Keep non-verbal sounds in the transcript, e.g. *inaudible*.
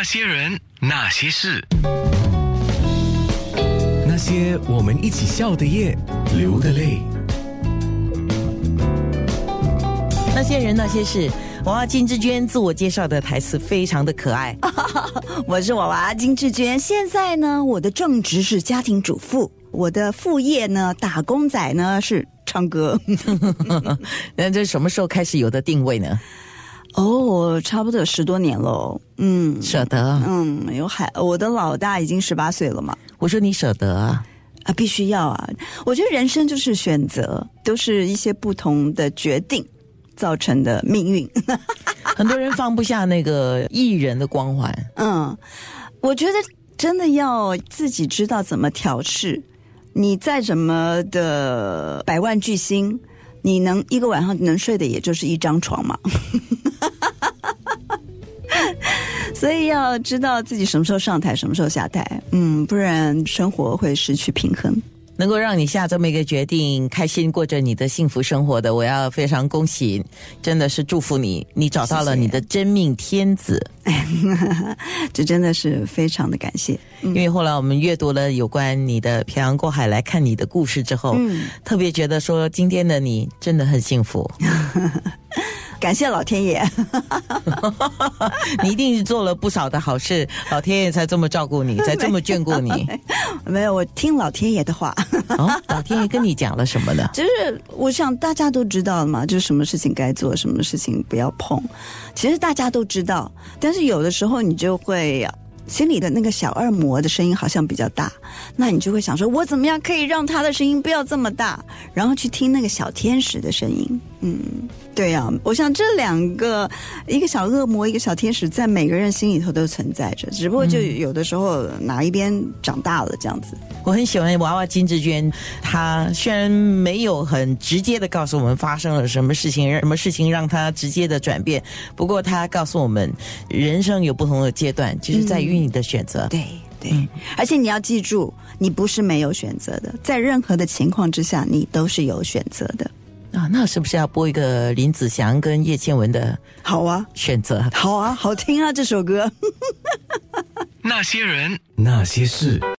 那些人，那些事，那些我们一起笑的夜，流的泪。那些人那些事，娃娃金志娟自我介绍的台词非常的可爱。*laughs* 我是娃娃金志娟，现在呢，我的正职是家庭主妇，我的副业呢，打工仔呢是唱歌。*laughs* *laughs* 那这什么时候开始有的定位呢？哦，差不多有十多年喽。嗯，舍得，嗯，有孩，我的老大已经十八岁了嘛。我说你舍得啊，啊，必须要啊！我觉得人生就是选择，都是一些不同的决定造成的命运。*laughs* 很多人放不下那个艺人的光环。嗯，我觉得真的要自己知道怎么调试。你再怎么的百万巨星，你能一个晚上能睡的也就是一张床嘛。所以要知道自己什么时候上台，什么时候下台，嗯，不然生活会失去平衡。能够让你下这么一个决定，开心过着你的幸福生活的，我要非常恭喜，真的是祝福你，你找到了你的真命天子。*laughs* 这真的是非常的感谢，因为后来我们阅读了有关你的漂洋过海来看你的故事之后，特别觉得说今天的你真的很幸福。*laughs* 感谢老天爷，*laughs* 你一定是做了不少的好事，*laughs* 老天爷才这么照顾你，才这么眷顾你。*laughs* 没有，我听老天爷的话。哦，老天爷跟你讲了什么呢？就是我想大家都知道了嘛，就是什么事情该做，什么事情不要碰。其实大家都知道，但是有的时候你就会心里的那个小恶魔的声音好像比较大，那你就会想说，我怎么样可以让他的声音不要这么大？然后去听那个小天使的声音。嗯，对呀，我想这两个，一个小恶魔，一个小天使，在每个人心里头都存在着，只不过就有的时候哪一边长大了这样子。我很喜欢娃娃金志娟，她虽然没有很直接的告诉我们发生了什么事情，什么事情让她直接的转变，不过她告诉我们，人生有不同的阶段，就是在于你的选择。对对，而且你要记住，你不是没有选择的，在任何的情况之下，你都是有选择的。啊，那是不是要播一个林子祥跟叶倩文的？好啊，选择好啊，好听啊，这首歌。*laughs* 那些人，那些事。